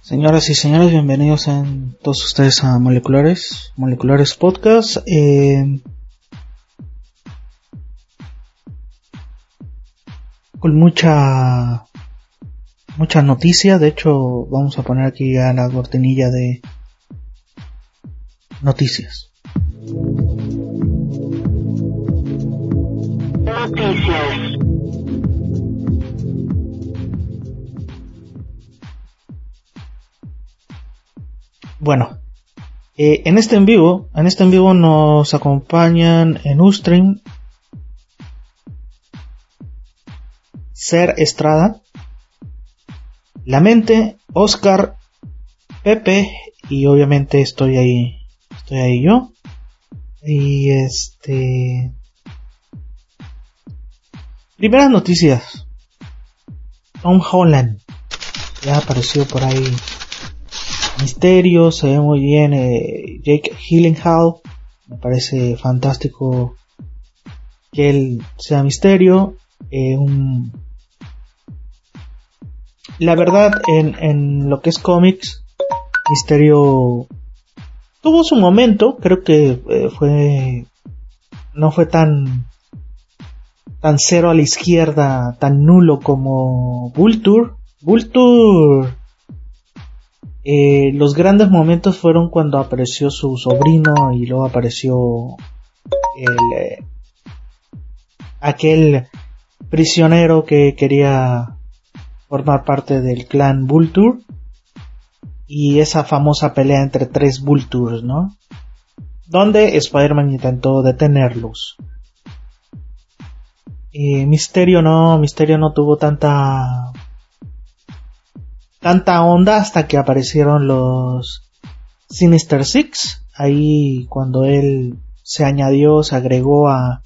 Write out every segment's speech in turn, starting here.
Señoras y señores, bienvenidos a todos ustedes a Moleculares, Moleculares Podcast. Eh, con mucha mucha noticia, de hecho vamos a poner aquí ya la cortinilla de noticias. Bueno, eh, en este en vivo, en este en vivo nos acompañan en Ustream Ser Estrada, La Mente, Oscar, Pepe y obviamente estoy ahí, estoy ahí yo. Y este Primeras noticias. Tom Holland ya apareció por ahí Misterio, se ve muy bien eh, Jake Gyllenhaal, me parece fantástico que él sea Misterio. Eh, un... La verdad, en, en lo que es cómics, Misterio tuvo su momento, creo que eh, fue no fue tan tan cero a la izquierda, tan nulo como Vulture. Vulture eh, los grandes momentos fueron cuando apareció su sobrino y luego apareció el, eh, aquel prisionero que quería formar parte del clan Vulture y esa famosa pelea entre tres Vultures, ¿no? Donde Spider-Man intentó detenerlos. Eh, Misterio no, Misterio no tuvo tanta tanta onda hasta que aparecieron los Sinister Six. Ahí cuando él se añadió, se agregó a,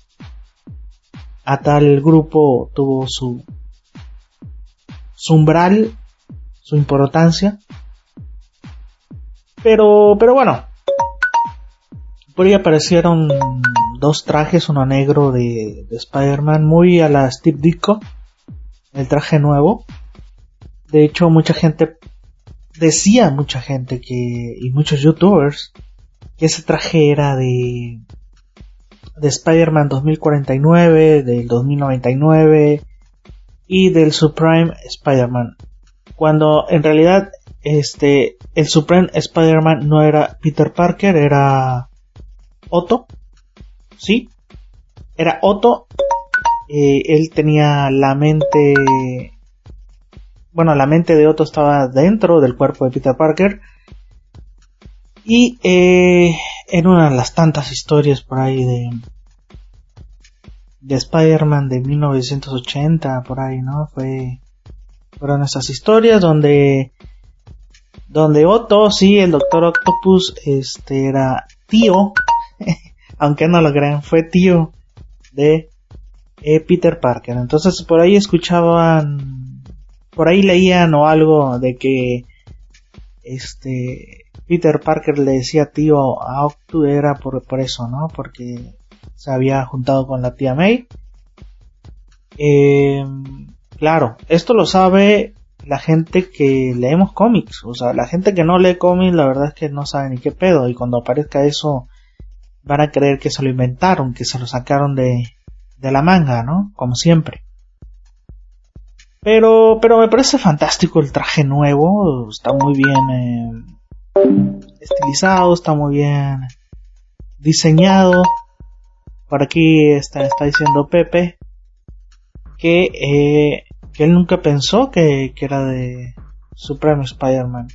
a tal grupo, tuvo su, su umbral, su importancia. Pero, pero bueno, por ahí aparecieron dos trajes, uno negro de, de Spider-Man, muy a la Steve Ditko, el traje nuevo, de hecho, mucha gente decía mucha gente que y muchos youtubers que ese traje era de de Spider-Man 2049, del 2099 y del Supreme Spider-Man. Cuando en realidad este el Supreme Spider-Man no era Peter Parker, era Otto. ¿Sí? Era Otto. Eh, él tenía la mente bueno, la mente de Otto estaba dentro del cuerpo de Peter Parker. Y eh, en una de las tantas historias por ahí de, de Spider-Man de 1980, por ahí, ¿no? Fue, fueron esas historias donde, donde Otto, sí, el Doctor Octopus, este, era tío, aunque no lo crean, fue tío de eh, Peter Parker. Entonces por ahí escuchaban por ahí leían o algo de que este Peter Parker le decía tío a Octu era por, por eso, ¿no? Porque se había juntado con la tía May. Eh, claro, esto lo sabe la gente que leemos cómics, o sea, la gente que no lee cómics la verdad es que no sabe ni qué pedo y cuando aparezca eso van a creer que se lo inventaron, que se lo sacaron de, la manga, ¿no? Como siempre. Pero, pero me parece fantástico el traje nuevo, está muy bien eh, estilizado, está muy bien diseñado. Por aquí está, está diciendo Pepe que, eh, que él nunca pensó que, que era de Supreme Spider-Man.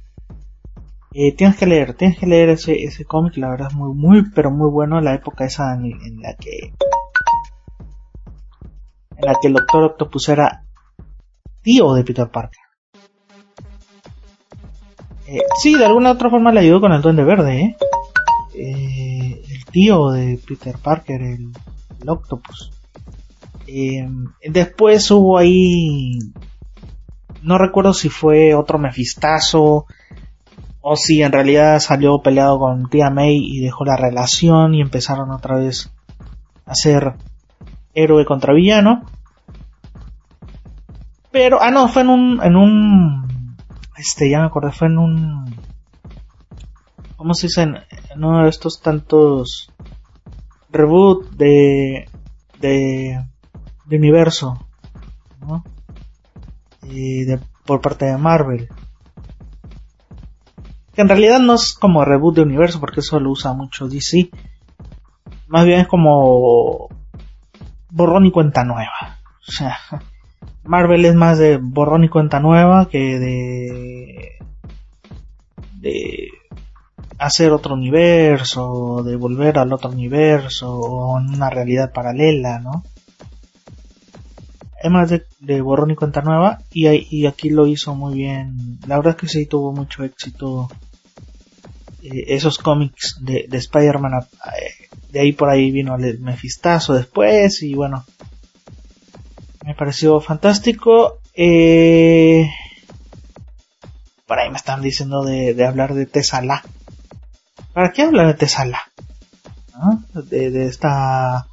Eh, tienes que leer, tienes que leer ese, ese cómic, la verdad es muy, muy, pero muy bueno la época esa en, la que en la que el Doctor Octopus era tío de Peter Parker. Eh, sí, de alguna otra forma le ayudó con el Duende Verde, ¿eh? eh el tío de Peter Parker, el, Octopus. Eh, después hubo ahí... No recuerdo si fue otro mefistazo o si en realidad salió peleado con tía May y dejó la relación y empezaron otra vez a hacer héroe contra villano. Pero, ah, no, fue en un, en un, este, ya me acordé, fue en un, ¿cómo se dice? En, uno de estos tantos reboot de, de, de universo, ¿no? Y de, por parte de Marvel. Que en realidad no es como reboot de universo porque eso lo usa mucho DC. Más bien es como borrón y cuenta nueva. O sea, Marvel es más de borrón y cuenta nueva que de de hacer otro universo, de volver al otro universo o en una realidad paralela, ¿no? Es más de, borrón y cuenta nueva y, y, aquí lo hizo muy bien. La verdad es que sí tuvo mucho éxito eh, esos cómics de, de Spider-Man. Eh, de ahí por ahí vino el Mefistazo después y bueno, me pareció fantástico. Eh, por ahí me están diciendo de, hablar de Tesala. ¿Para qué hablar de Tesala? De, esta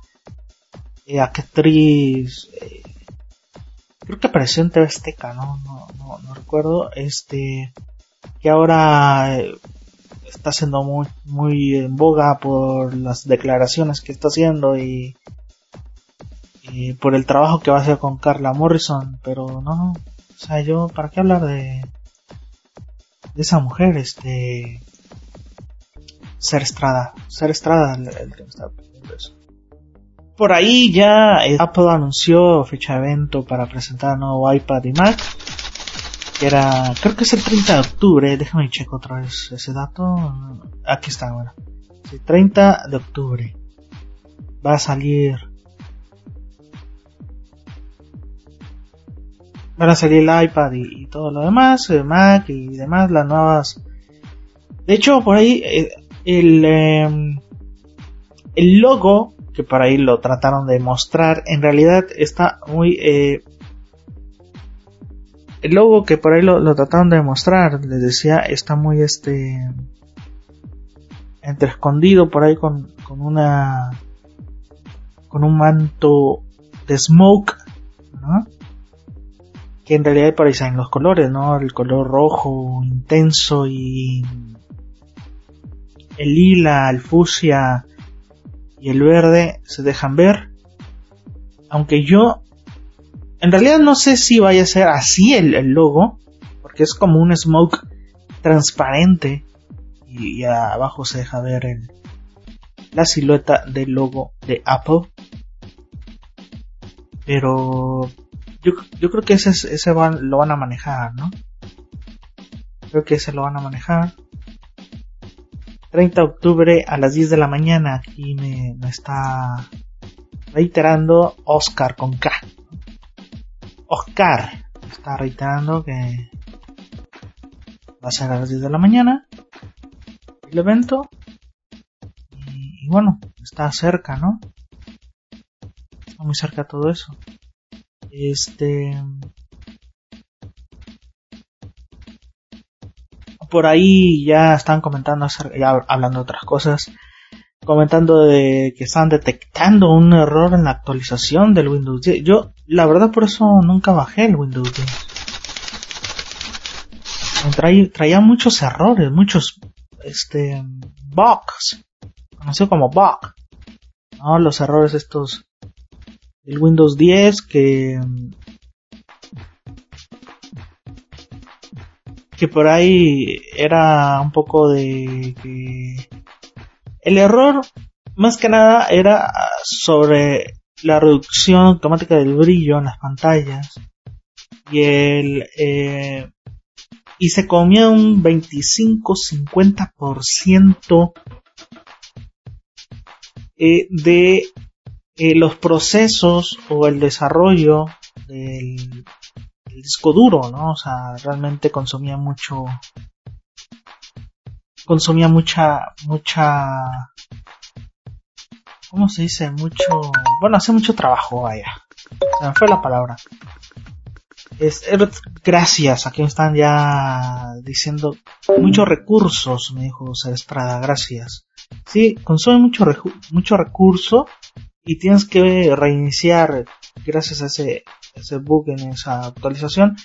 eh, actriz. Creo que apareció en TV Azteca, ¿no? No, no, recuerdo. Este. Que ahora eh, está siendo muy, muy en boga por las declaraciones que está haciendo y por el trabajo que va a hacer con Carla Morrison, pero no, o sea, yo, ¿para qué hablar de, de esa mujer? Este, Ser Estrada, Ser Estrada, el, Por ahí ya eh, Apple anunció fecha de evento para presentar nuevo iPad y Mac, era, creo que es el 30 de octubre, déjame checar otra vez ese dato, aquí está, bueno, el 30 de octubre. Va a salir. Van a salir el iPad y, todo lo demás, Mac y demás, las nuevas. De hecho, por ahí eh, el, em, el logo que por ahí lo trataron de mostrar, en realidad está muy eh, el logo que por ahí lo, trataron de mostrar, les decía, está muy este entre escondido por ahí con, con una con un manto de smoke, ¿no? que en realidad por ahí salen los colores, ¿no? El color rojo intenso y el lila, el fucsia y el verde se dejan ver. Aunque yo en realidad no sé si vaya a ser así el, logo, porque es como un smoke transparente y, abajo se deja ver el, la silueta del logo de Apple. Pero yo, yo creo que ese, ese lo van a manejar, ¿no? Creo que ese lo van a manejar. 30 de octubre a las 10 de la mañana. Aquí me, me está reiterando Oscar con K. Oscar está reiterando que va a ser a las 10 de la mañana el evento. Y, y bueno, está cerca, ¿no? Está muy cerca todo eso. Este. Por ahí ya están comentando, ya hablando de otras cosas, comentando de que están detectando un error en la actualización del Windows 10. Yo, la verdad, por eso nunca bajé el Windows 10. traía muchos errores, muchos, este, bugs, conocido como bug. ¿no? Los errores estos el Windows 10 que que por ahí era un poco de que el error más que nada era sobre la reducción automática del brillo en las pantallas. Y el eh, y se comía un 25-50% eh, de eh, los procesos o el desarrollo del, disco duro, ¿no? O sea, realmente consumía mucho, consumía mucha, mucha, ¿cómo se dice? Mucho, bueno, hace mucho trabajo, vaya. Se me fue la palabra. Es, gracias, aquí me están ya diciendo muchos recursos, me dijo Estrada, gracias. Sí, consume mucho, mucho recurso y tienes que reiniciar gracias a ese, ese bug en esa actualización.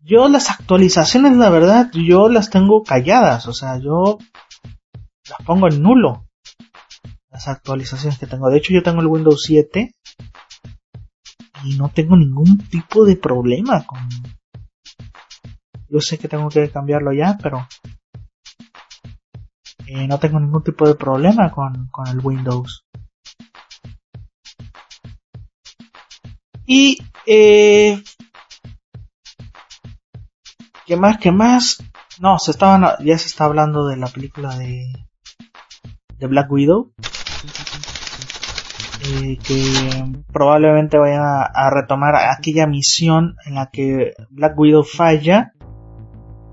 Yo las actualizaciones, la verdad, yo las tengo calladas, o sea, yo las pongo en nulo. Las actualizaciones que tengo. De hecho, yo tengo el Windows 7 y no tengo ningún tipo de problema con... Yo sé que tengo que cambiarlo ya, pero eh, no tengo ningún tipo de problema con, con el Windows. Y eh, ¿qué más? ¿Qué más? No, se estaban ya se está hablando de la película de de Black Widow. Eh, que probablemente vayan a, retomar aquella misión en la que Black Widow falla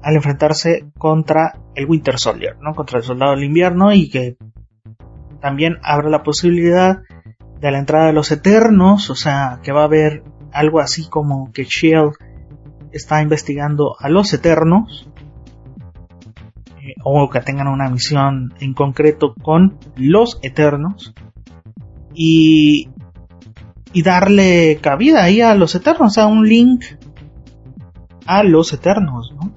al enfrentarse contra el Winter Soldier, ¿no? Contra el Soldado del Invierno y que también abre la posibilidad de la entrada de los Eternos, o sea, que va a haber algo así como que Shield está investigando a los Eternos eh, o que tengan una misión en concreto con los Eternos y y darle cabida ahí a los Eternos, o sea, un link a los Eternos, ¿no?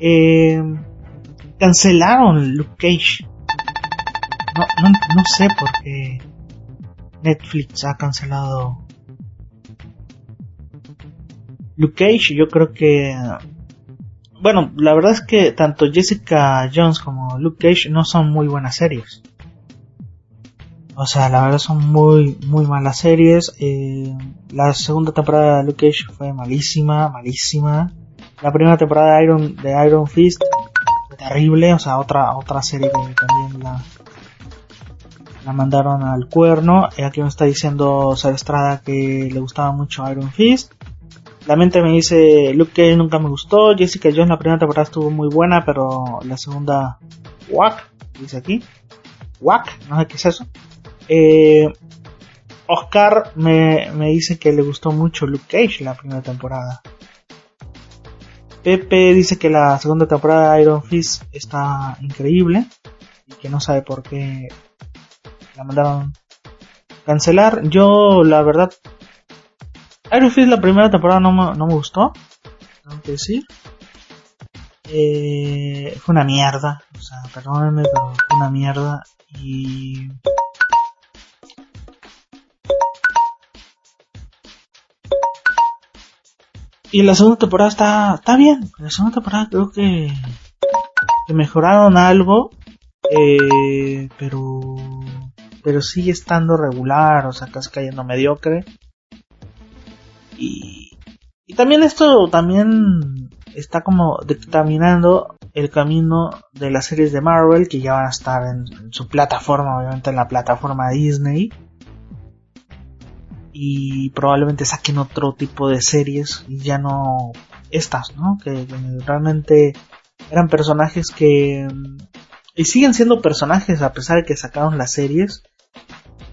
Eh, cancelaron Luke Cage. No, no, no sé por qué Netflix ha cancelado Luke Cage. Yo creo que... Bueno, la verdad es que tanto Jessica Jones como Luke Cage no son muy buenas series. O sea, la verdad son muy, muy malas series. Eh, la segunda temporada de Luke Cage fue malísima, malísima. La primera temporada de Iron, de Iron Fist terrible, o sea, otra otra serie que también la la mandaron al cuerno. Y aquí me está diciendo Estrada que le gustaba mucho Iron Fist. La mente me dice Luke Cage nunca me gustó, Jessica Jones la primera temporada estuvo muy buena, pero la segunda Wack, dice aquí. Wack, no sé qué es eso. Eh, Oscar me, me dice que le gustó mucho Luke Cage la primera temporada. Pepe dice que la segunda temporada de Iron Fist está increíble y que no sabe por qué la mandaron cancelar. Yo, la verdad, Iron Fist la primera temporada no me, no me gustó, tengo que decir. Eh, fue una mierda, o sea, perdónenme, pero fue una mierda y Y la segunda temporada está, está bien. La segunda temporada creo que, que mejoraron algo. Eh, pero, pero sigue estando regular, o sea, casi cayendo mediocre. Y, y también esto también está como dictaminando el camino de las series de Marvel que ya van a estar en su plataforma, obviamente en la plataforma Disney y probablemente saquen otro tipo de series y ya no estas, ¿no? Que, realmente eran personajes que y siguen siendo personajes a pesar de que sacaron las series,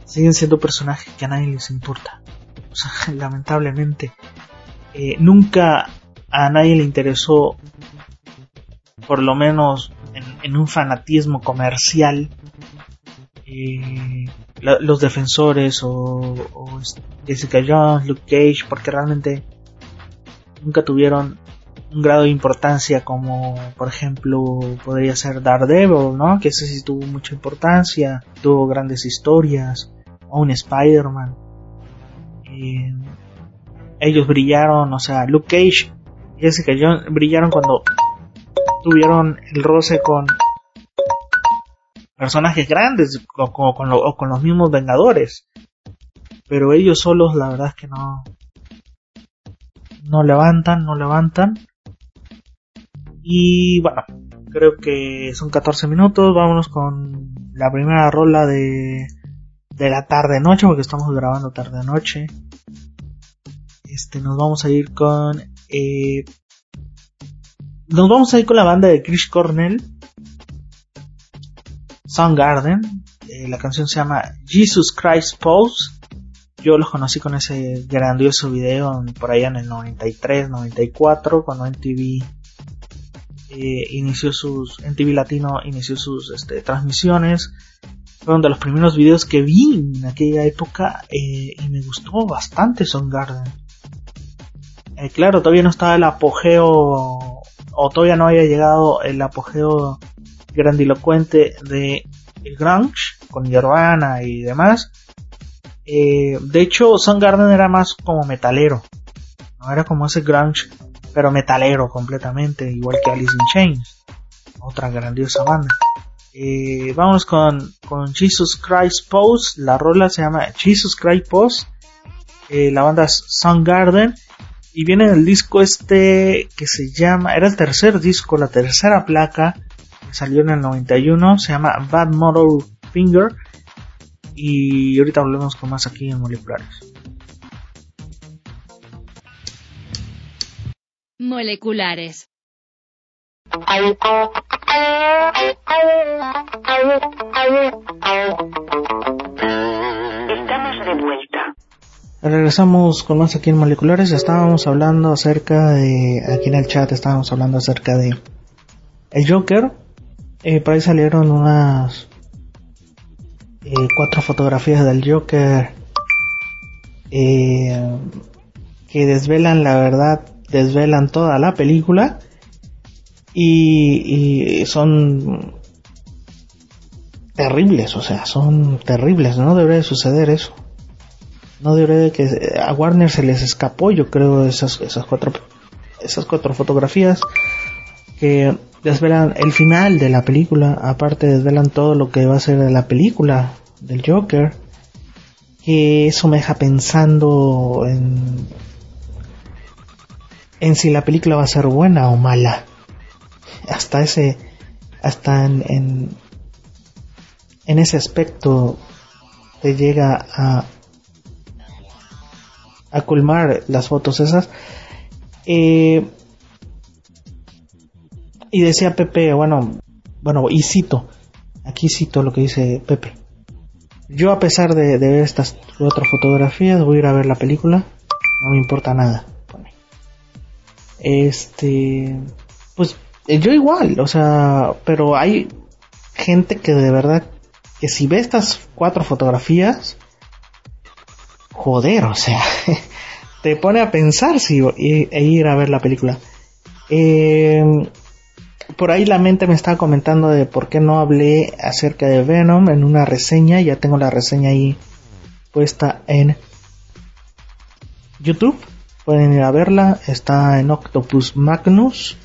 siguen siendo personajes que a nadie les importa. O sea, lamentablemente eh, nunca a nadie le interesó, por lo menos en, un fanatismo comercial, eh, los defensores o, Jessica Jones, Luke Cage, porque realmente nunca tuvieron un grado de importancia como por ejemplo podría ser Daredevil, ¿no? Que ese sí tuvo mucha importancia, tuvo grandes historias, o un Spider-Man. Eh, ellos brillaron, o sea, Luke Cage y Jessica Jones brillaron cuando tuvieron el roce con personajes grandes o, con, con los mismos Vengadores. Pero ellos solos la verdad es que no no levantan, no levantan. Y bueno, creo que son 14 minutos. Vámonos con la primera rola de, de la tarde noche, porque estamos grabando tarde noche. Este, nos vamos a ir con. Eh, nos vamos a ir con la banda de Chris Cornell. Soundgarden. Eh, la canción se llama Jesus Christ Pose. Yo los conocí con ese grandioso video por allá en el 93, 94, cuando MTV eh, inició sus, MTV Latino inició sus este, transmisiones. Fueron de los primeros videos que vi en aquella época eh, y me gustó bastante Son Garden. Eh, claro, todavía no estaba el apogeo o todavía no había llegado el apogeo grandilocuente de el grunge con Nirvana y demás. Eh, de hecho, Garden era más como metalero. No era como ese grunge, pero metalero completamente, igual que Alice in Chains, otra grandiosa banda. Eh, vamos con, con Jesus Christ Pose. La rola se llama Jesus Christ Pose. Eh, la banda es Garden Y viene el disco este que se llama, era el tercer disco, la tercera placa, que salió en el 91, se llama Bad Motor Finger. Y ahorita volvemos con más aquí en Moleculares. Moleculares. Estamos. Regresamos con más aquí en Moleculares. Estábamos hablando acerca de. Aquí en el chat estábamos hablando acerca de. El Joker. Eh, por ahí salieron unas eh, cuatro fotografías del Joker eh, que desvelan la verdad, desvelan toda la película y, son terribles, o sea, son terribles, no debería suceder eso. No debería que a Warner se les escapó, yo creo, esas, esas cuatro esas cuatro fotografías que desvelan el final de la película, aparte desvelan todo lo que va a ser de la película del Joker, que eso me deja pensando en, en si la película va a ser buena o mala. Hasta ese, hasta en, en, ese aspecto te llega a, a colmar las fotos esas. Eh, y decía Pepe, bueno, bueno, y cito, aquí cito lo que dice Pepe. Yo a pesar de, ver estas otras fotografías, voy a ir a ver la película, no me importa nada. Este, pues yo igual, o sea, pero hay gente que de verdad, que si ve estas cuatro fotografías, joder, o sea, te pone a pensar si e ir a ver la película. Eh, por ahí la mente me estaba comentando de por qué no hablé acerca de Venom en una reseña. Ya tengo la reseña ahí puesta en YouTube. Pueden ir a verla. Está en Octopus Magnus.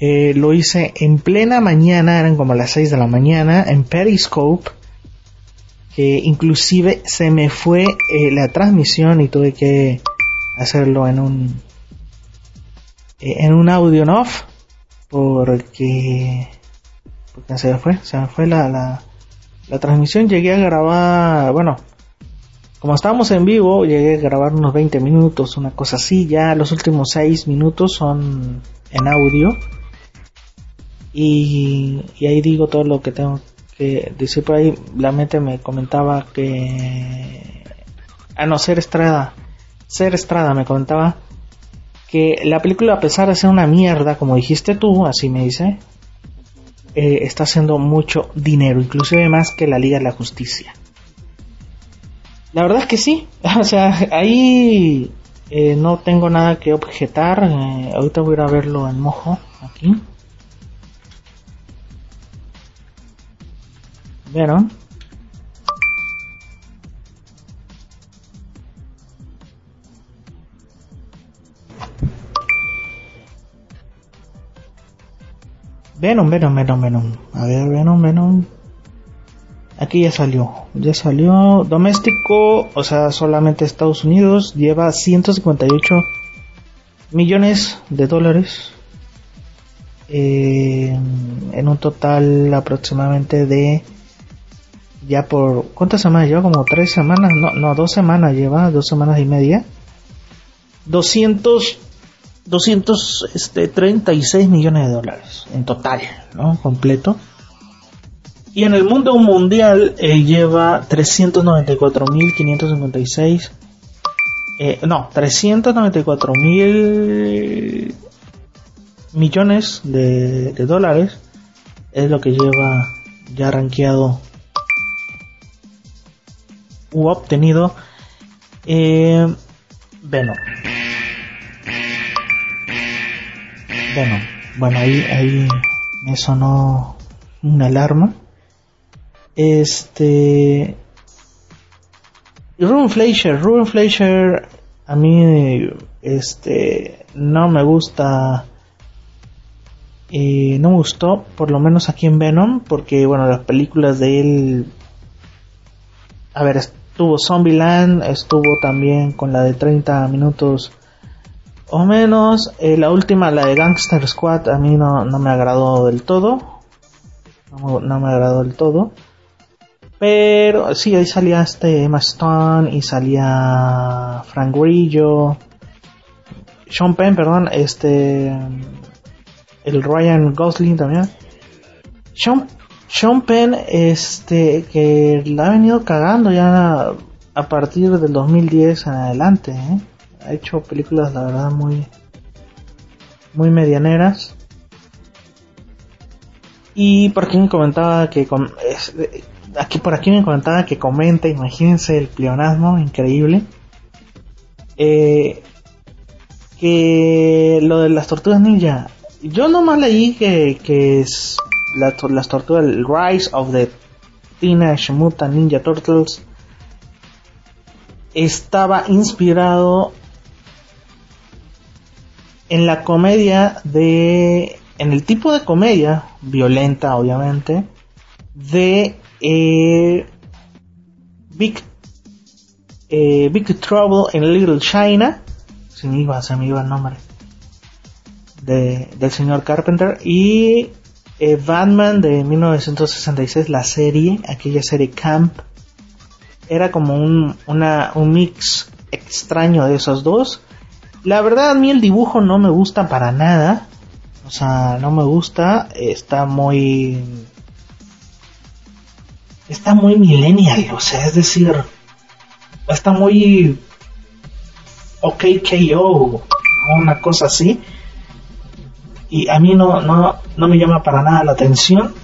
Eh, lo hice en plena mañana, eran como las 6 de la mañana, en Periscope. Que inclusive se me fue eh, la transmisión y tuve que hacerlo en un eh, en un audio en off porque porque se me fue se me fue la, la, la transmisión llegué a grabar bueno como estábamos en vivo llegué a grabar unos 20 minutos una cosa así ya los últimos 6 minutos son en audio y, ahí digo todo lo que tengo que decir por ahí la mente me comentaba que a no ser Estrada ser Estrada me comentaba que la película a pesar de ser una mierda, como dijiste tú, así me dice, eh, está haciendo mucho dinero, inclusive más que la Liga de la Justicia. La verdad es que sí, o sea, ahí eh, no tengo nada que objetar, eh, ahorita voy a ir a verlo en mojo, aquí. ¿Vieron? Venom, Venom, Venom, Venom. A ver, Venom, Venom. Aquí ya salió. Ya salió. Doméstico, o sea, solamente Estados Unidos, lleva 158 millones de dólares. Eh, en un total aproximadamente de ya por cuántas semanas lleva como tres semanas no no dos semanas lleva dos semanas y media 200 236 este, millones de dólares en total, ¿no? Completo. Y en el mundo mundial eh, lleva 394.556. Eh, no, 394.000 millones de, de, dólares es lo que lleva ya rankeado u obtenido eh, Venom. Venom. Bueno, ahí, ahí me sonó una alarma. Este. Ruben Fleischer, Ruben Fleischer a mí este no me gusta y no me gustó por lo menos aquí en Venom porque bueno las películas de él a ver estuvo Zombieland estuvo también con la de 30 minutos o menos eh, la última la de Gangster Squad a mí no, no me agradó del todo no, no me agradó del todo pero sí, ahí salía este Emma Stone y salía Frank Grillo. Sean Penn, perdón, este. El Ryan Gosling también. Sean, Sean Penn, este, que la ha venido cagando ya a partir del 2010 en adelante, ¿eh? Ha hecho películas, la verdad, muy. muy medianeras. Y por quien comentaba que aquí por aquí me comentaba que comenta, imagínense el pleonasmo increíble. Eh, que lo de las tortugas ninja, yo nomás leí que, que es las tortugas, el Rise of the Teenage Mutant Ninja Turtles estaba inspirado en la comedia de en el tipo de comedia violenta obviamente de eh, Big, eh, Big Trouble in Little China, me iba, se me iba el nombre de, del señor Carpenter, y eh, Batman de 1966, la serie, aquella serie Camp, era como un, una, un mix extraño de esos dos. La verdad a mí el dibujo no me gusta para nada. O sea, no me gusta. Está muy está muy millennial, o sea, es decir, está muy OKKO, una cosa así. Y a mí no, no, no me llama para nada la atención.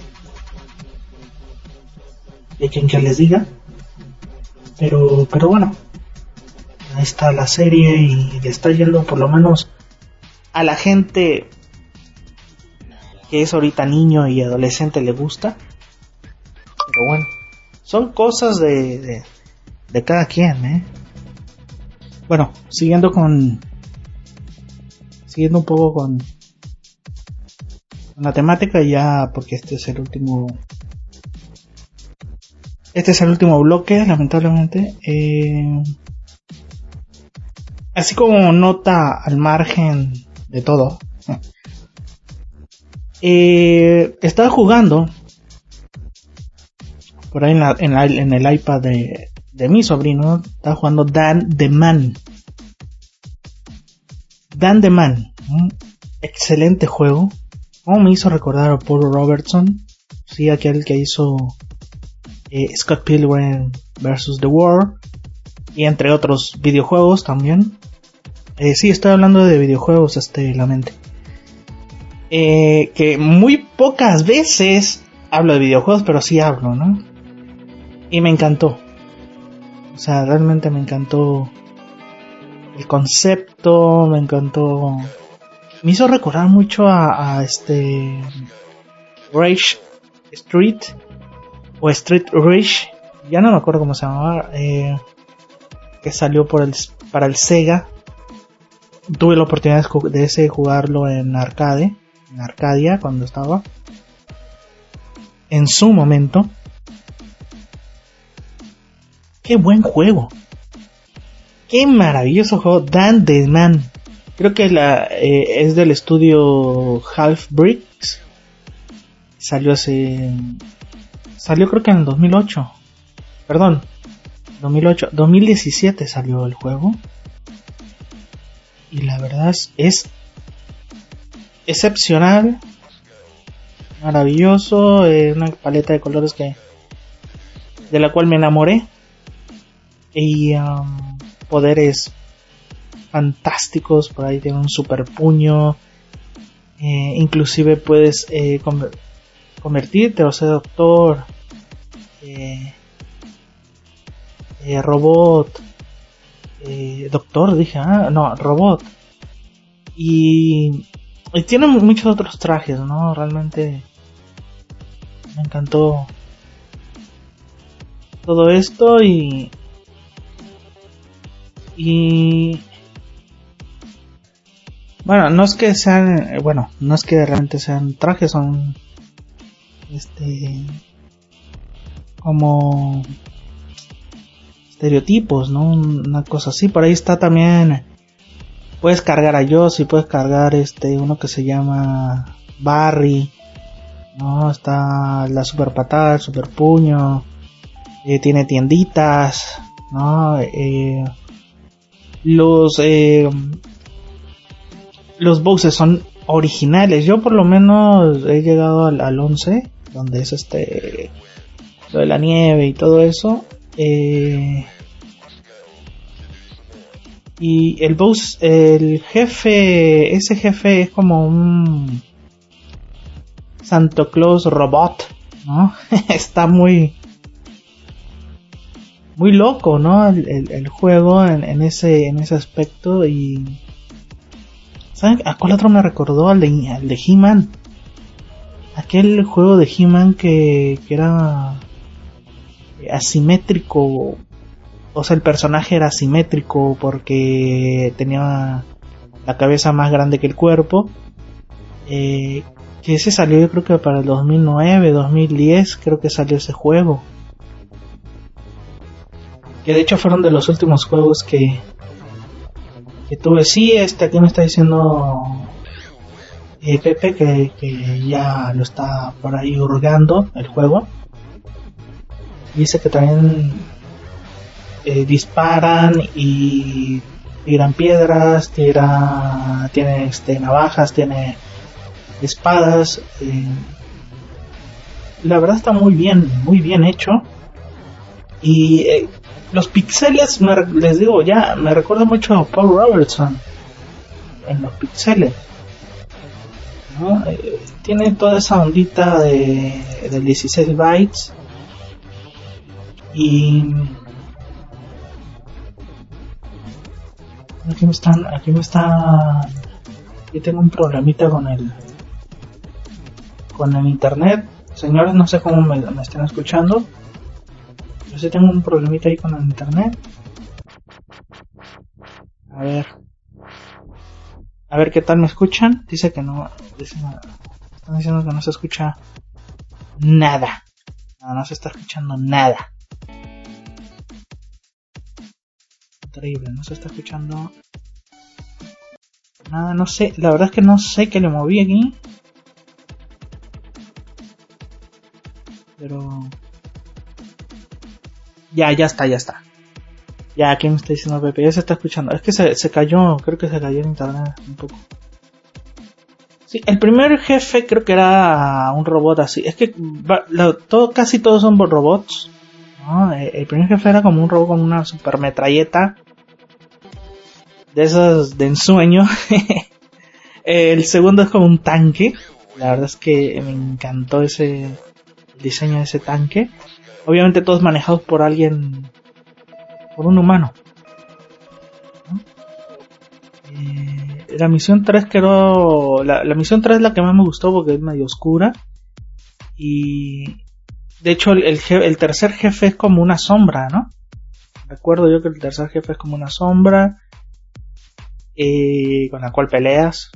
De quien que les diga. Pero, pero bueno, ahí está la serie y está yendo por lo menos a la gente que es ahorita niño y adolescente le gusta. Pero bueno, son cosas de, de, cada quien, ¿eh? Bueno, siguiendo con... Siguiendo un poco con, la temática ya, porque este es el último... Este es el último bloque, lamentablemente. Eh, así como nota al margen de todo. Eh, estaba jugando por ahí en, el iPad de, mi sobrino, está jugando Dan the Man. Dan the Man, excelente juego. Como me hizo recordar a Paul Robertson, sí, aquel que hizo eh, Scott Pilgrim vs. The War, y entre otros videojuegos también. Eh, sí, estoy hablando de videojuegos, este, la mente. Eh, que muy pocas veces hablo de videojuegos, pero sí hablo, ¿no? y me encantó. O sea, realmente me encantó el concepto, me encantó. Me hizo recordar mucho a, este Rage Street o Street Rage, ya no me acuerdo cómo se llamaba, eh, que salió para el Sega. Tuve la oportunidad de ese jugarlo en arcade, en Arcadia cuando estaba. En su momento Qué buen juego. Qué maravilloso juego. Dan the Man. Creo que la, eh, es del estudio Half Bricks. Salió hace... Salió creo que en el 2008. Perdón. 2008. 2017 salió el juego. Y la verdad es excepcional. Maravilloso. Eh, una paleta de colores que... De la cual me enamoré y um, poderes fantásticos, por ahí tiene un super puño, eh, inclusive puedes eh, convertirte o ser doctor, eh, robot, doctor, dije, ah, no, robot. Y, y tiene muchos otros trajes, ¿no? Realmente me encantó todo esto y y bueno no es que sean eh, bueno no es que realmente sean trajes son este como estereotipos no una cosa así. Por ahí está también puedes cargar a Joss y puedes cargar este uno que se llama Barry no está la super patada el super puño eh, tiene tienditas, ¿no? Eh, los eh, los boxes son originales. Yo por lo menos he llegado al, al 11, donde es este lo de la nieve y todo eso. y el boss, el jefe, ese jefe es como un Santo Claus robot, ¿no? Está muy muy loco, ¿no? El, juego en, ese, en ese aspecto y... ¿Saben a cuál otro me recordó? Al de, al He-Man. Aquel juego de He-Man que, que era asimétrico. O sea, el personaje era asimétrico porque tenía la cabeza más grande que el cuerpo. Eh, que ese salió yo creo que para el 2009, 2010 creo que salió ese juego. Que de hecho fueron de los últimos juegos que, que tuve. Sí, este aquí me está diciendo eh, Pepe que, que, ya lo está por ahí hurgando el juego. Dice que también eh, disparan y tiran piedras, tira, tiene este, navajas, tiene espadas. Eh, la verdad está muy bien, muy bien hecho. Y los pixeles, les digo ya, me recuerda mucho a Paul Robertson en los pixeles. Eh, tiene toda esa ondita de, 16 bytes y aquí me están aquí me está aquí tengo un problemita con el con el internet señores no sé cómo me, me están escuchando yo sí tengo un problemita ahí con el internet. A ver. A ver qué tal me escuchan. Dice que no. están diciendo que no se escucha nada. No, no se está escuchando nada. Increíble, no se está escuchando nada. No sé, la verdad es que no sé qué le moví aquí. Pero ya, ya está, ya está. Ya, aquí me está diciendo Pepe? Ya se está escuchando. Es que se, se cayó, creo que se cayó en internet un poco. Sí, el primer jefe creo que era un robot así. Es que todo, casi todos son robots. Eh, el primer jefe era como un robot con una super metralleta. De esas de ensueño. el segundo es como un tanque. La verdad es que me encantó ese el diseño de ese tanque. Obviamente todos manejados por alguien, por un humano. Eh, la misión 3 creo, la, la misión 3 es la que más me gustó porque es medio oscura. Y de hecho el, el, tercer jefe es como una sombra, ¿no? Recuerdo yo que el tercer jefe es como una sombra eh, con la cual peleas.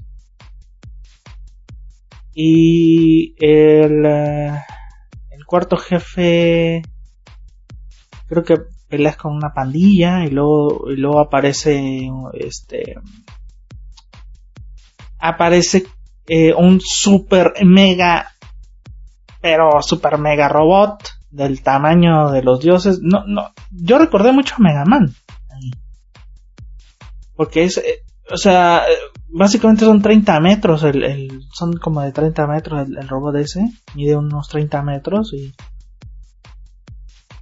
Y el, eh, cuarto jefe creo que peleas con una pandilla y luego, y luego aparece este aparece eh, un super mega pero super mega robot del tamaño de los dioses. No no yo recordé mucho a Mega Man. Porque es eh, o sea básicamente son 30 metros, el, son como de 30 metros el, robot ese, mide unos 30 metros y...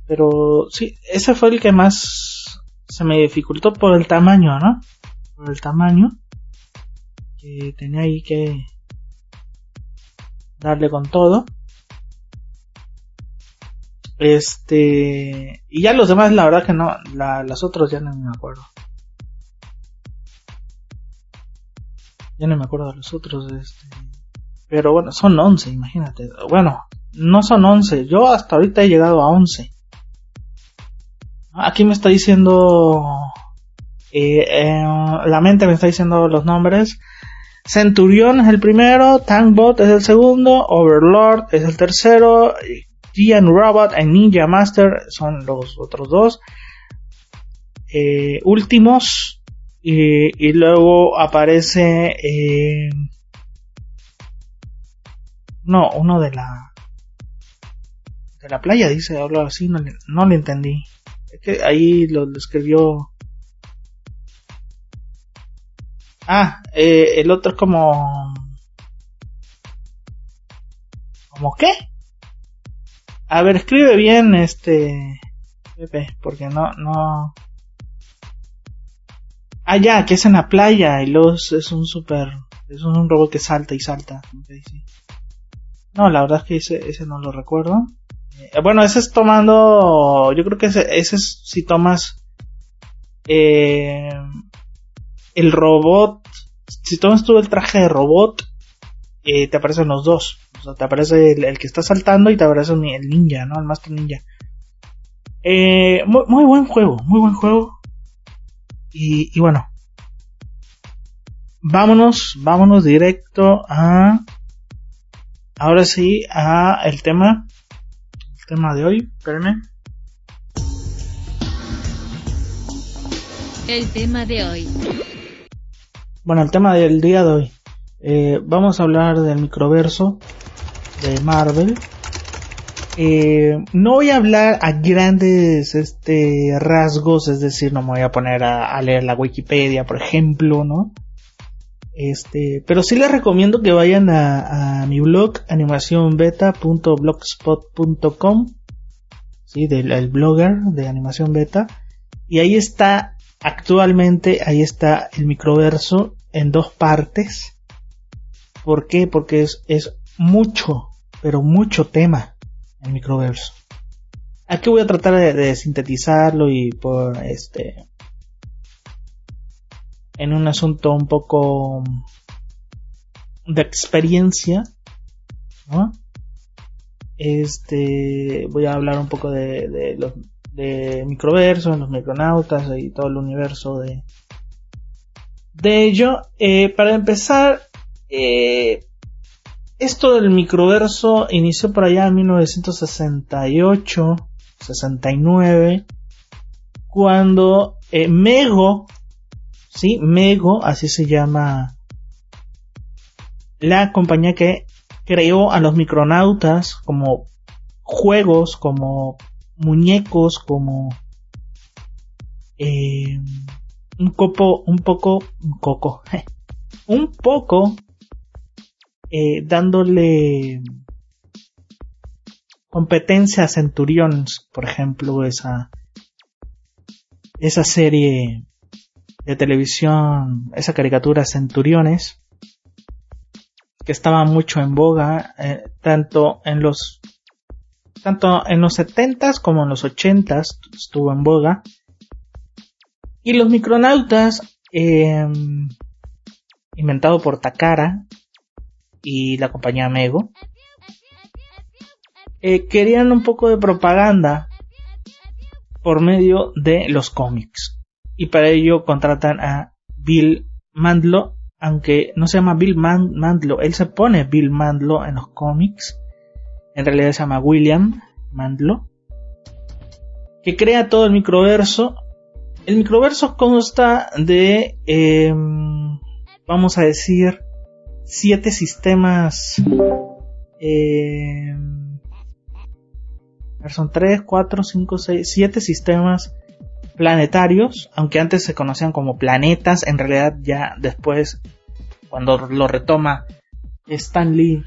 Pero sí, ese fue el que más se me dificultó por el tamaño, ¿no? Por el tamaño. Que tenía ahí que darle con todo. Este. Y ya los demás, la verdad que no. La, las otros ya no me acuerdo. Ya no me acuerdo de los otros. Este. Pero bueno, son 11, imagínate. Bueno, no son 11. Yo hasta ahorita he llegado a 11. Aquí me está diciendo... Eh, eh, la mente me está diciendo los nombres. Centurion es el primero, Tankbot es el segundo, Overlord es el tercero, Gian Robot y Ninja Master son los otros dos. Eh, últimos y, luego aparece no uno de la de la playa dice algo así no, no le entendí es que ahí lo, escribió. Ah, eh, el otro es como. ¿Cómo qué? A ver, escribe bien este. Pepe, porque no, no. Ah, ya, que es en la playa y los es un super. Es un robot que salta y salta. No, la verdad es que ese, no lo recuerdo. Eh, bueno, ese es tomando. Yo creo que ese, ese es si tomas. Eh, el robot. Si tomas tú el traje de robot, eh, te aparecen los dos. O sea, te aparece el, que está saltando y te aparece el ninja, ¿no? El Master Ninja. muy, muy, buen juego, muy buen juego. Y, y bueno. Vámonos, vámonos directo a. Ahora sí, a el tema tema de hoy, espérenme. El tema de hoy. Bueno, el tema del día de hoy. Eh, vamos a hablar del microverso de Marvel. Eh, no voy a hablar a grandes este, rasgos, es decir, no me voy a poner a, leer la Wikipedia, por ejemplo, ¿no? Este, pero sí les recomiendo que vayan a, mi blog animacionbeta.blogspot.com, sí, del el blogger de animación beta, y ahí está actualmente, ahí está el microverso en dos partes. ¿Por qué? Porque es mucho, pero mucho tema el microverso. Aquí voy a tratar de, sintetizarlo y por este en un asunto un poco de experiencia, ¿no? Este, voy a hablar un poco de, de los de los micronautas y todo el universo de de ello. Eh, para empezar, eh, esto del microverso inició por allá en 1968, 69, cuando eh, Mego ¿sí? Mego, así se llama la compañía que creó a los micronautas como juegos, como muñecos, como eh, un copo, un poco, un coco, un poco eh, dándole competencia a Centurions, por ejemplo, esa esa serie de televisión, esa caricatura Centuriones, que estaba mucho en boga, eh, tanto en los tanto en los 70s como en los 80s estuvo en boga. Y los micronautas, em, inventado por Takara y la compañía Mego, eh, querían un poco de propaganda por medio de los cómics. Y para ello contratan a Bill Mandlo, aunque no se llama Bill Mandlo, él se pone Bill Mandlo en los cómics, en realidad se llama William Mandlo, que crea todo el microverso. El microverso consta de, em, vamos a decir, siete sistemas. Eh, son 3, 4, 5, 6, 7 sistemas planetarios, aunque antes se conocían como planetas, en realidad ya después, cuando lo retoma Stan Lee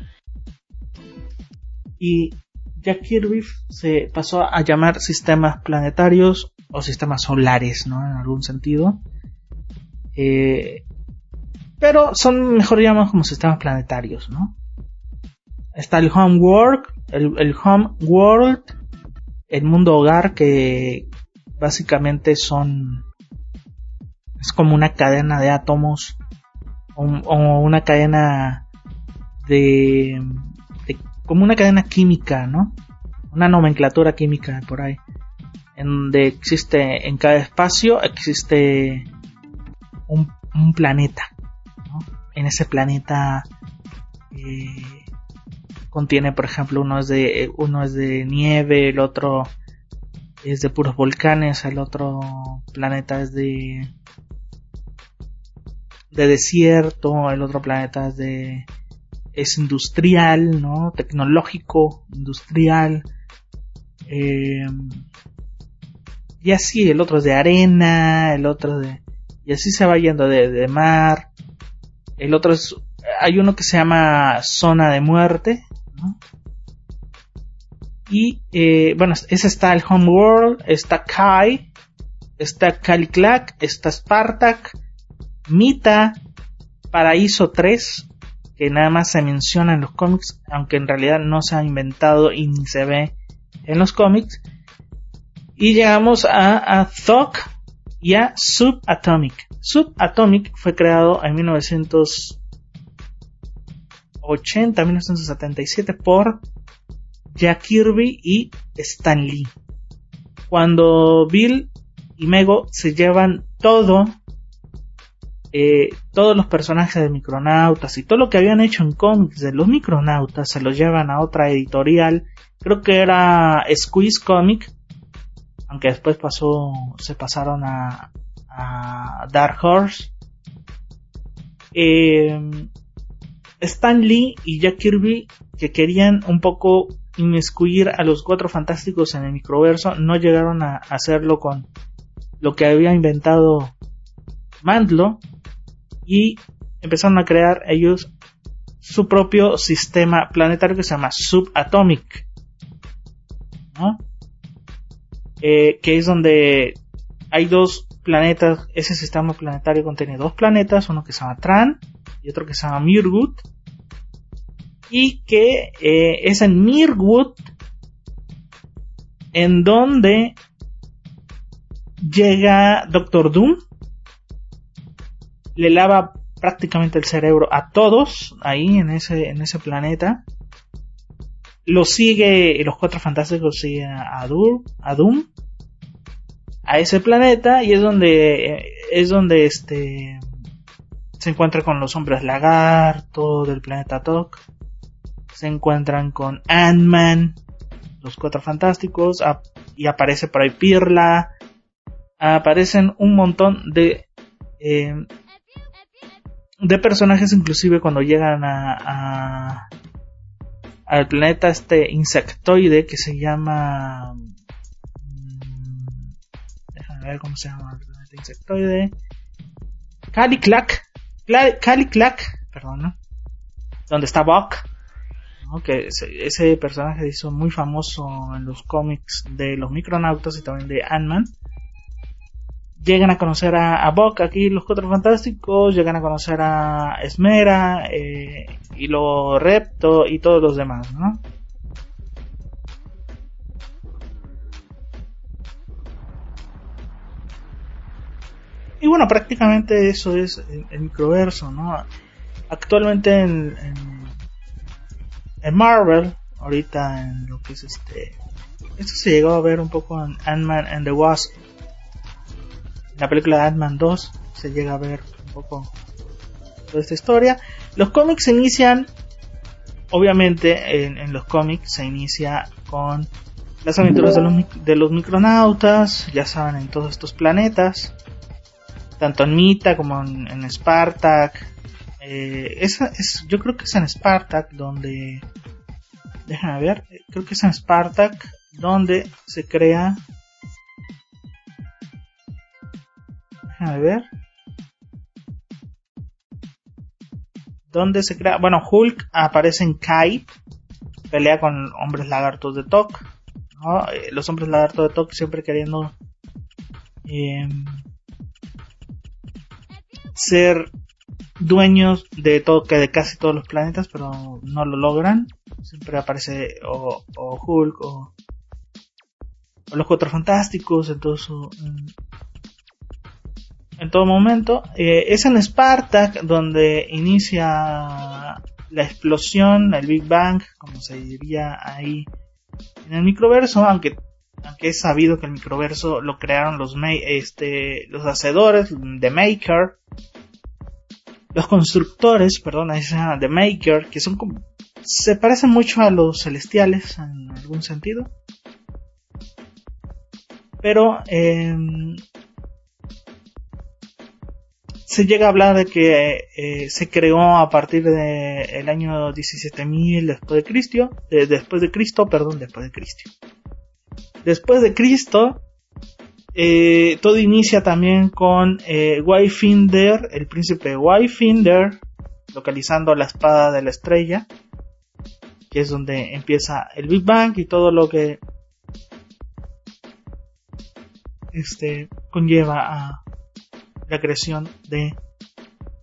y Jack Kirby, se pasó a llamar sistemas planetarios o sistemas solares, ¿no? En algún sentido. Eh, pero son mejor llamados como sistemas planetarios, ¿no? Está el Home World, el, el Home World, el mundo hogar que básicamente son es como una cadena de átomos o, una cadena de, como una cadena química, ¿no? Una nomenclatura química por ahí, en donde existe en cada espacio existe un, planeta. En ese planeta eh, contiene, por ejemplo, uno es de uno es de nieve, el otro es de puros volcanes, el otro planeta es de de desierto, el otro planeta es de es industrial, ¿no? Tecnológico, industrial. Eh, y así, el otro es de arena, el otro de... Y así se va yendo de, de mar. El otro es... Hay uno que se llama zona de muerte, y eh, bueno, ese está el Homeworld, está Kai, está Caliclac, está Spartak, Mita, Paraíso 3, que nada más se menciona en los cómics, aunque en realidad no se ha inventado y ni se ve en los cómics. Y llegamos a, a Thok y a Subatomic. Subatomic fue creado en 1980, 1977 por Jack Kirby y Stan Lee. Cuando Bill y Mego se llevan todo, eh, todos los personajes de Micronautas y todo lo que habían hecho en cómics de los Micronautas se los llevan a otra editorial, creo que era Squeeze Comic, aunque después pasó, se pasaron a, a Dark Horse. Eh, Stan Lee y Jack Kirby que querían un poco inmiscuir a los cuatro fantásticos en el microverso, no llegaron a hacerlo con lo que había inventado Mandlo y empezaron a crear ellos su propio sistema planetario que se llama Subatomic, eh, que es donde hay dos planetas, ese sistema planetario contiene dos planetas, uno que se llama Tran y otro que se llama Mirgut, y que eh, es en Mirwood en donde llega Doctor Doom, le lava prácticamente el cerebro a todos ahí en ese, en ese planeta. Lo sigue, los cuatro fantásticos siguen a, Doom, a Doom, a ese planeta y es donde, es donde este, se encuentra con los hombres lagarto del planeta Tok. Se encuentran con Ant-Man, los cuatro fantásticos, y aparece por ahí Pirla, aparecen un montón de eh, de personajes inclusive cuando llegan a, al planeta este insectoide que se llama mm, déjame ver cómo se llama el planeta insectoide Caliclac Caliclac perdón ¿no? donde está Buck que ese, personaje se hizo muy famoso en los cómics de los Micronautas y también de Ant-Man. Llegan a conocer a, a aquí, los Cuatro Fantásticos, llegan a conocer a Esmera, eh, y lo Repto y todos los demás, ¿no? Y bueno, prácticamente eso es el, microverso, ¿no? Actualmente en en Marvel, ahorita en lo que es este. Esto se llegó a ver un poco en Ant-Man and the Wasp. La película de Ant-Man 2 se llega a ver un poco toda esta historia. Los cómics se inician, obviamente, en, los cómics se inicia con las aventuras de los, de los micronautas, ya saben, en todos estos planetas, tanto en Mita como en, en Spartak, eh, esa es, yo creo que es en Spartak donde, déjame ver, creo que es en Spartak donde se crea, déjame ver, donde se crea, bueno, Hulk aparece en Kai, pelea con hombres lagartos de Tok, eh, los hombres lagartos de Tok siempre queriendo eh, ser dueños de todo que de casi todos los planetas pero no lo logran. Siempre aparece o, Hulk o los Cuatro Fantásticos, en, todo momento. Eh, es en Spartak donde inicia la explosión, el Big Bang, como se diría ahí en el microverso, aunque aunque es sabido que el microverso lo crearon los este los hacedores de Maker los constructores perdón ahí se llama The Maker que son como se parecen mucho a los celestiales en algún sentido pero em, se llega a hablar de que eh, se creó a partir del el año 17.000 después de Cristo, después de Cristo, perdón, después de Cristo. Después de Cristo, eh, todo inicia también con eh, Wayfinder, el príncipe Wayfinder, localizando la espada de la estrella, que es donde empieza el Big Bang y todo lo que este conlleva a la creación de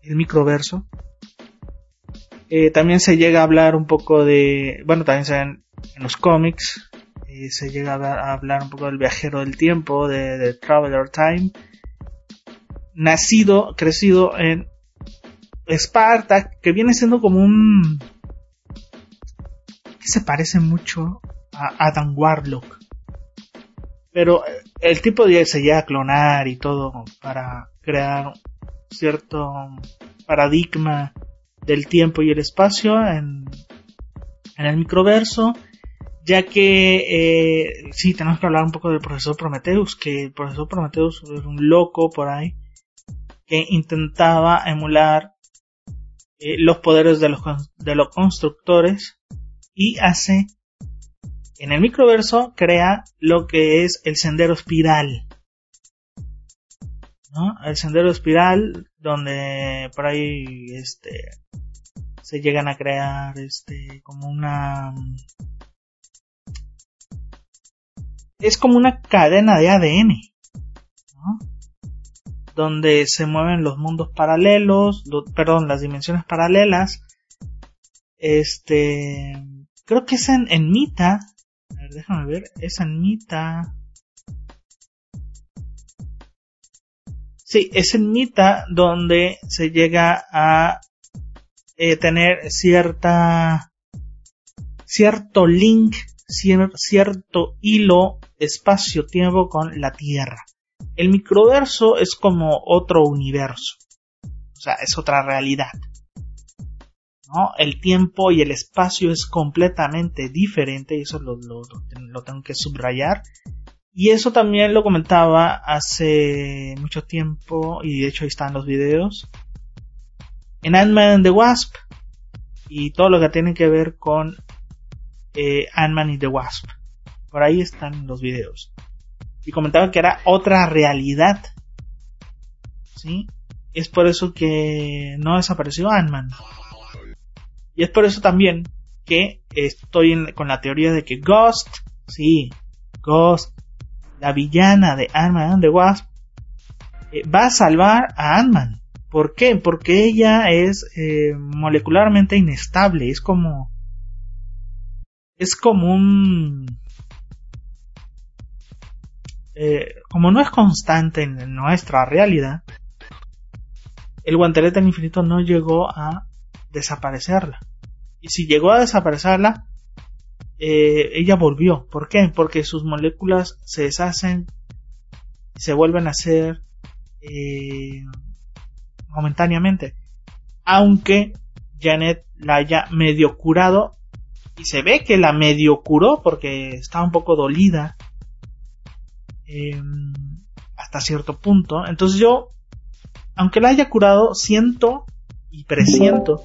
el microverso. Eh, también se llega a hablar un poco de, bueno, también se ven en los cómics, eh, se llega a, hablar un poco del viajero del tiempo, de, Traveler Time, nacido, crecido en Esparta, que viene siendo como un... que se parece mucho a Adam Warlock. Pero el tipo de se llega a clonar y todo para crear cierto paradigma del tiempo y el espacio en, en el microverso, ya que eh, sí tenemos que hablar un poco del profesor Prometheus, que el profesor Prometheus es un loco por ahí que intentaba emular eh, los poderes de los, de los constructores y hace en el microverso crea lo que es el sendero espiral. ¿no? El sendero espiral donde por ahí este se llegan a crear este como una es como una cadena de ADN ¿no? donde se mueven los mundos paralelos perdón las dimensiones paralelas este creo que es en, en Mita déjame ver. Es en Mita. Sí, es en Mita donde se llega a eh, tener cierta cierto link, cierto hilo espacio-tiempo con la Tierra. El microverso es como otro universo. O sea, es otra realidad. El tiempo y el espacio es completamente diferente y eso lo, tengo que subrayar. Y eso también lo comentaba hace mucho tiempo y de hecho ahí están los videos. En Ant-Man and the Wasp y todo lo que tiene que ver con eh, Ant-Man y the Wasp. Por ahí están los videos. Y comentaba que era otra realidad. ¿Sí? Es por eso que no desapareció Ant-Man. Y es por eso también que estoy con la teoría de que Ghost, sí, Ghost, la villana de Ant-Man and the Wasp, eh, va a salvar a Ant-Man. ¿Por qué? Porque ella es eh, molecularmente inestable, es como... Es como un... Eh, como no es constante en nuestra realidad, el guantelete del infinito no llegó a desaparecerla. Y si llegó a desaparecerla, eh, ella volvió. ¿Por qué? Porque sus moléculas se deshacen se vuelven a hacer eh, momentáneamente. Aunque Janet la haya medio curado y se ve que la medio curó porque estaba un poco dolida em, hasta cierto punto. Entonces yo, aunque la haya curado, siento y presiento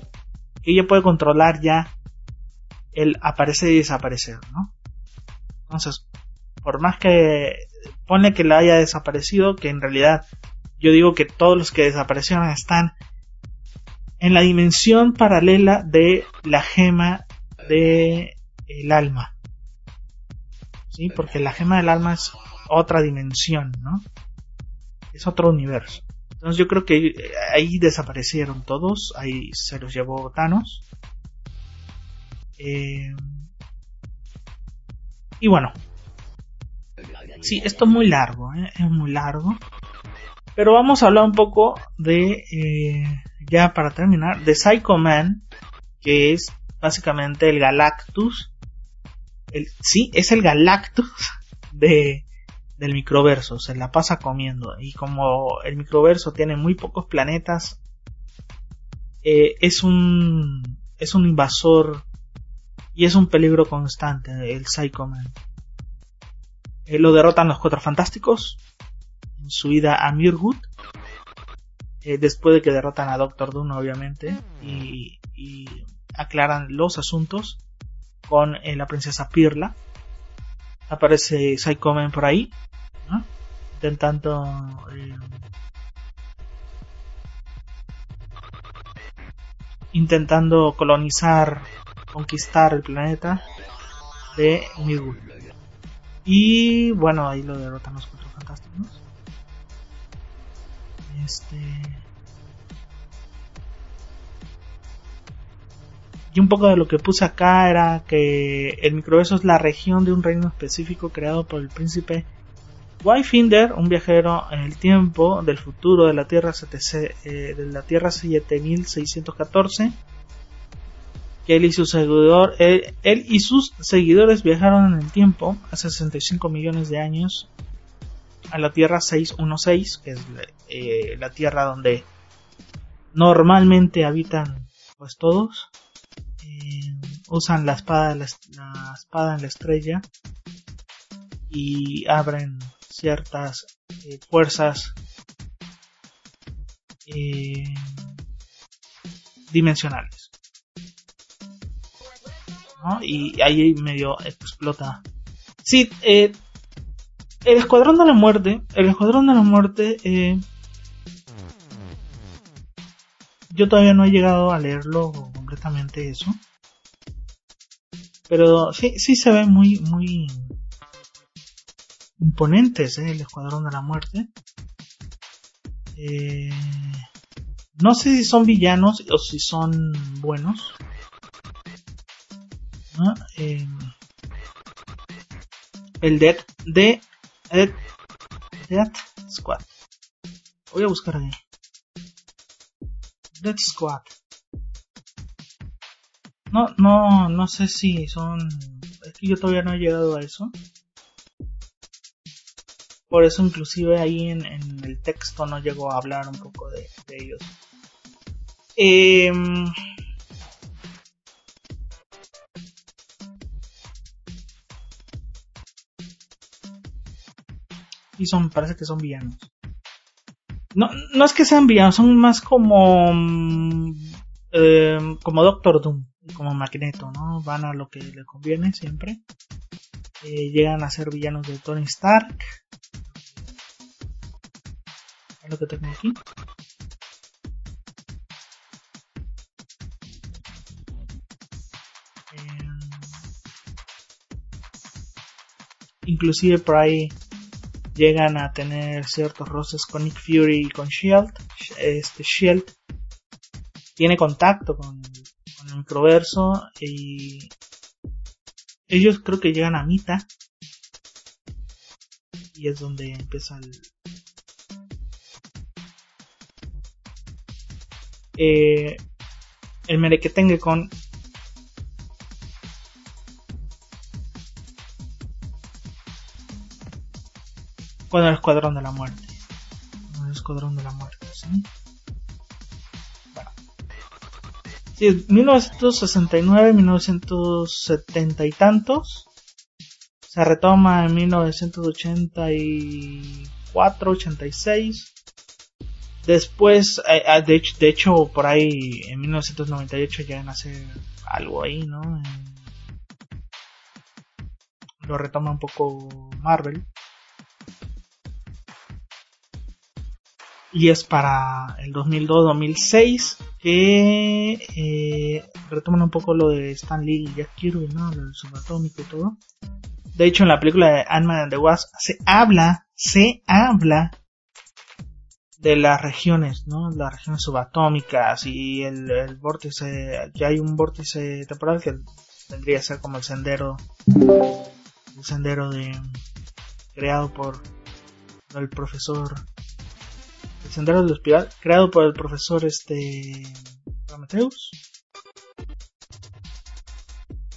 ella puede controlar ya el aparecer y desaparecer, ¿no? Entonces, por más que pone que la haya desaparecido, que en realidad yo digo que todos los que desaparecieron están en la dimensión paralela de la gema de el alma. ¿Sí? Porque la gema del alma es otra dimensión, ¿no? Es otro universo. Entonces yo creo que ahí desaparecieron todos, ahí se los llevó Thanos. Eh, y bueno, Sí, esto es muy largo, ¿eh? es muy largo. Pero vamos a hablar un poco de, eh, ya para terminar, de Psycho Man, que es básicamente el Galactus. El, sí, es el Galactus de, del microverso, se la pasa comiendo. Y como el microverso tiene muy pocos planetas, eh, es un es un invasor y es un peligro constante el Psycho Man. Eh, lo derrotan los Cuatro Fantásticos en su ida a Mirwood. Eh, después de que derrotan a Doctor Doom, obviamente, y, aclaran los asuntos con la princesa Pirla. Aparece Psycho Man por ahí, intentando intentando colonizar, conquistar el planeta de Mirwood. Y bueno, ahí lo derrotan los cuatro fantásticos. Este. Y un poco de lo que puse acá era que el microverso es la región de un reino específico creado por el príncipe Wyfinder, un viajero en el tiempo del futuro de la Tierra, eh, de la tierra 7614, que él y, su seguidor, él, y sus seguidores viajaron en el tiempo hace 65 millones de años a la Tierra 616, que es eh, la Tierra donde normalmente habitan pues todos. Eh, usan la espada, la espada en la estrella y abren ciertas eh, fuerzas eh, dimensionales. Y ahí medio explota. Sí, eh, el Escuadrón de la Muerte, el Escuadrón de la Muerte, yo todavía no he llegado a leerlo completamente eso. Pero sí, sí se ve muy, muy, imponentes, ¿eh? el Escuadrón de la Muerte. Eh, no sé si son villanos o si son buenos. Eh, el Dead de Death Squad. Voy a buscar ahí. Death Squad. No, no, no sé si son. Es que yo todavía no he llegado a eso. Por eso inclusive ahí en, el texto no llegó a hablar un poco de, ellos. Em, y son, parece que son villanos. No, no es que sean villanos, son más como em, como Doctor Doom, como Magneto, ¿no? Van a lo que le conviene siempre. Eh, llegan a ser villanos de Tony Stark que tengo aquí. Em, inclusive por ahí llegan a tener ciertos roces con Nick Fury y con Shield. Este Shield tiene contacto con, con el microverso y ellos creo que llegan a Mita y es donde empieza el, eh, el merequetengue con con el escuadrón de la muerte. Con el escuadrón de la muerte ¿sí? Sí, 1969 1970 y tantos. Se retoma en 1984 86 Después, eh, ah, de, hecho, de hecho, por ahí en 1998 llegan a hacer algo ahí, ¿no? Lo retoma un poco Marvel. Y es para el 2002-2006 que eh, retoman un poco lo de Stan Lee y Jack Kirby, ¿no? Lo del subatómico y todo. De hecho, en la película de Ant-Man and the Wasp se habla, se habla de las regiones, ¿no? Las regiones subatómicas y el, el vórtice, ya hay un vórtice temporal que tendría que ser como el sendero, el sendero de, creado por el profesor el sendero del espiral creado por el profesor este Prometheus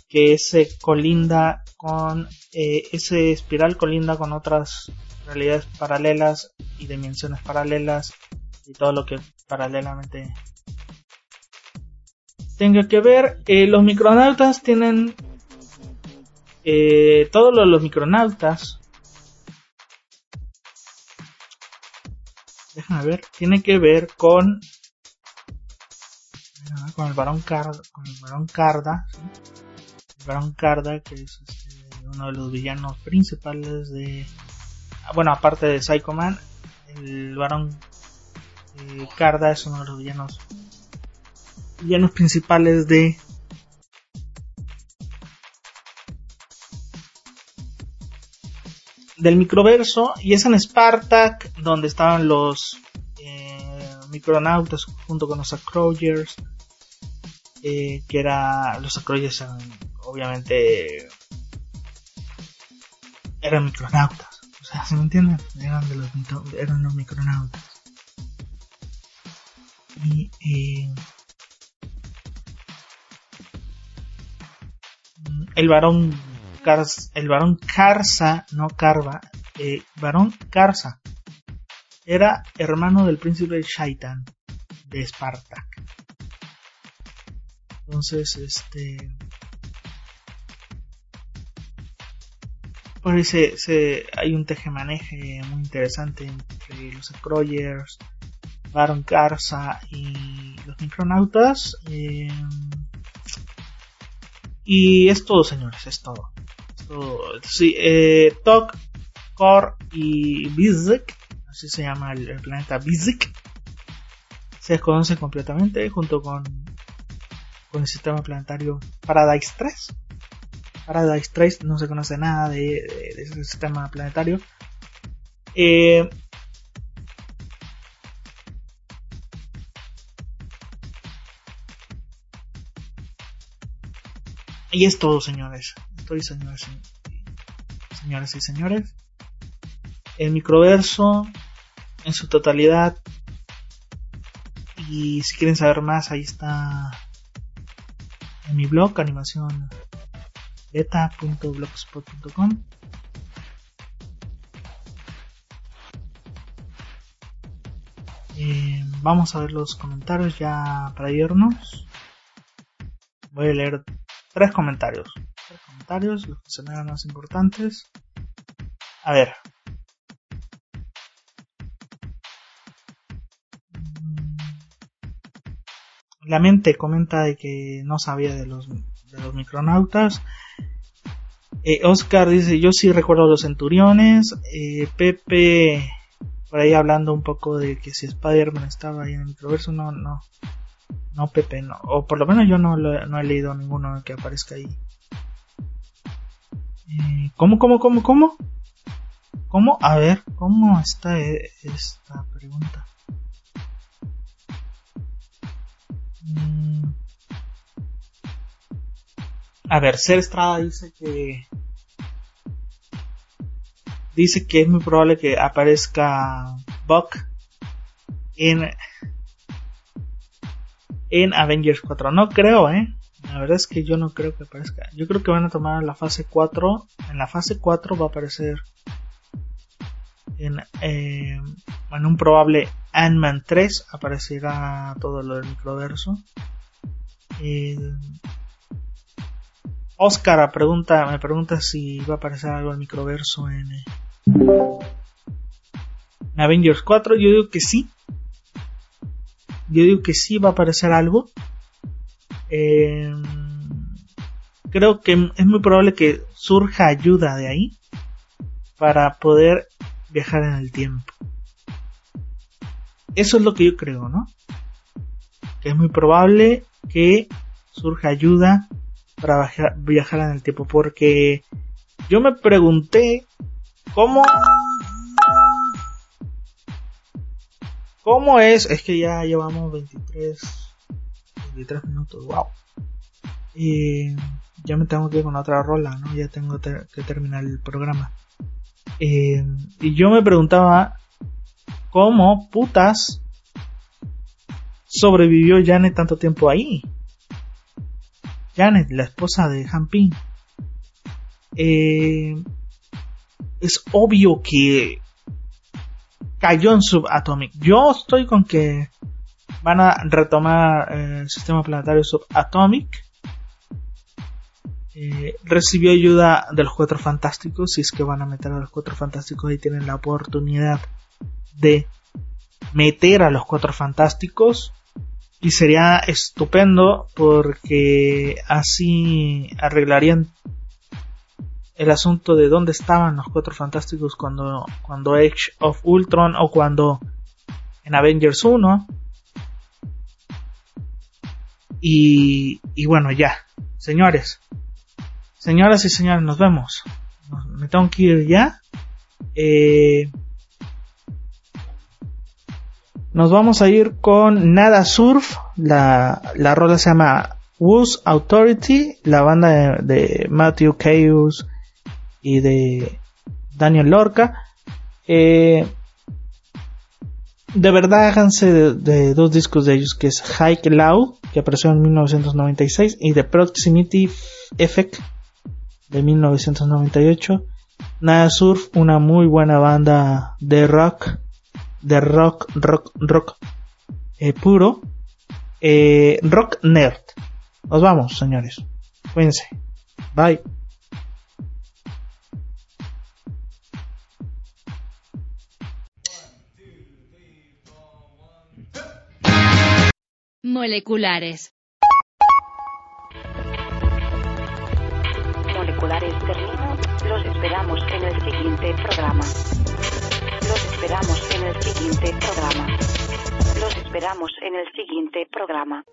que ese colinda con eh, ese espiral colinda con otras realidades paralelas y dimensiones paralelas y todo lo que paralelamente tenga que ver. Eh, los micronautas tienen eh, todos los, micronautas. Déjame ver, tiene que ver con con el varón Carda, con el varón Carda, el varón Carda que es este, uno de los villanos principales de bueno aparte de Psycho Man el varón eh, Carda es uno de los villanos villanos principales de del microverso y es en Spartak donde estaban los eh, micronautas junto con los Acrogers eh, que era los Acrogers obviamente eran micronautas se me entienden eran de los eran los micronautas y eh, el varón el varón Karsa, no Carva, eh, varón Karsa, era hermano del príncipe Shaitan de Spartak. Entonces, este. Parece, se, hay un tejemaneje muy interesante entre los Acroyers, Baron Karsa y los Micronautas. Eh, y es todo, señores, es todo. sí, eh, Tok, Kor y Bizik, así se llama el, planeta Bizik, se desconocen completamente junto con, con el sistema planetario Paradise 3. Paradise 3 no se conoce nada de, ese sistema planetario. Eh, Y es todo, señores. Estoy, señores, señores y señores. El microverso en su totalidad. Y si quieren saber más, ahí está en mi blog, animación beta.blogspot.com. Eh, vamos a ver los comentarios ya para irnos. Voy a leer tres comentarios. Tres comentarios, los que se me más importantes. A ver. La mente comenta de que no sabía de los, de los micronautas. Eh, Oscar dice, yo sí recuerdo los centuriones. Eh, Pepe, por ahí hablando un poco de que si Spider-Man estaba ahí en el microverso, no, no, no, Pepe, no. O por lo menos yo no, no he leído ninguno que aparezca ahí. Eh, ¿Cómo, cómo, cómo, cómo? ¿Cómo? A ver, ¿cómo está e, esta pregunta? Mm. A ver, Ser Estrada dice que dice que es muy probable que aparezca Buck en en Avengers 4. No creo, ¿eh? La verdad es que yo no creo que aparezca. Yo creo que van a tomar la fase 4. En la fase 4 va a aparecer en, eh, en un probable Ant-Man 3 aparecerá todo lo del microverso. Eh, Oscar me pregunta si va a aparecer algo del microverso en, en Avengers 4. Yo digo que sí yo digo que sí va a aparecer algo. Eh, creo que es muy probable que surja ayuda de ahí para poder viajar en el tiempo. Eso es lo que yo creo, ¿no? Que es muy probable que surja ayuda para viajar en el tiempo. Porque yo me pregunté cómo ¿Cómo es? Es que ya llevamos 23, 23 minutos, wow. Y ya me tengo que ir con otra rola, ¿no? Ya tengo que terminar el programa. Eh, y yo me preguntaba cómo putas sobrevivió Janet tanto tiempo ahí. Janet, la esposa de Hampin. Eh, es obvio que cayó en Subatomic. Yo estoy con que van a retomar eh, el sistema planetario Subatomic. Eh, recibió ayuda de los Cuatro Fantásticos. Si es que van a meter a los Cuatro Fantásticos y tienen la oportunidad de meter a los Cuatro Fantásticos. Y sería estupendo porque así arreglarían el asunto de dónde estaban los Cuatro Fantásticos cuando, cuando Age of Ultron o cuando en Avengers 1. Y, y bueno, ya. Señores. Señoras y señores, nos vemos. Me tengo que ir ya. Eh, nos vamos a ir con Nada Surf. La, la rola se llama Woos Authority. La banda de, Matthew Chaos y de Daniel Lorca. Eh, de verdad háganse de, de, dos discos de ellos que es Hike Loud que apareció en 1996 y The Proximity Effect de 1998 Nada Surf una muy buena banda de rock de rock rock rock eh, puro eh, rock nerd nos vamos señores cuídense bye Moleculares. Moleculares terminó. Los esperamos en el siguiente programa. Esperamos en el siguiente programa. Los esperamos en el siguiente programa.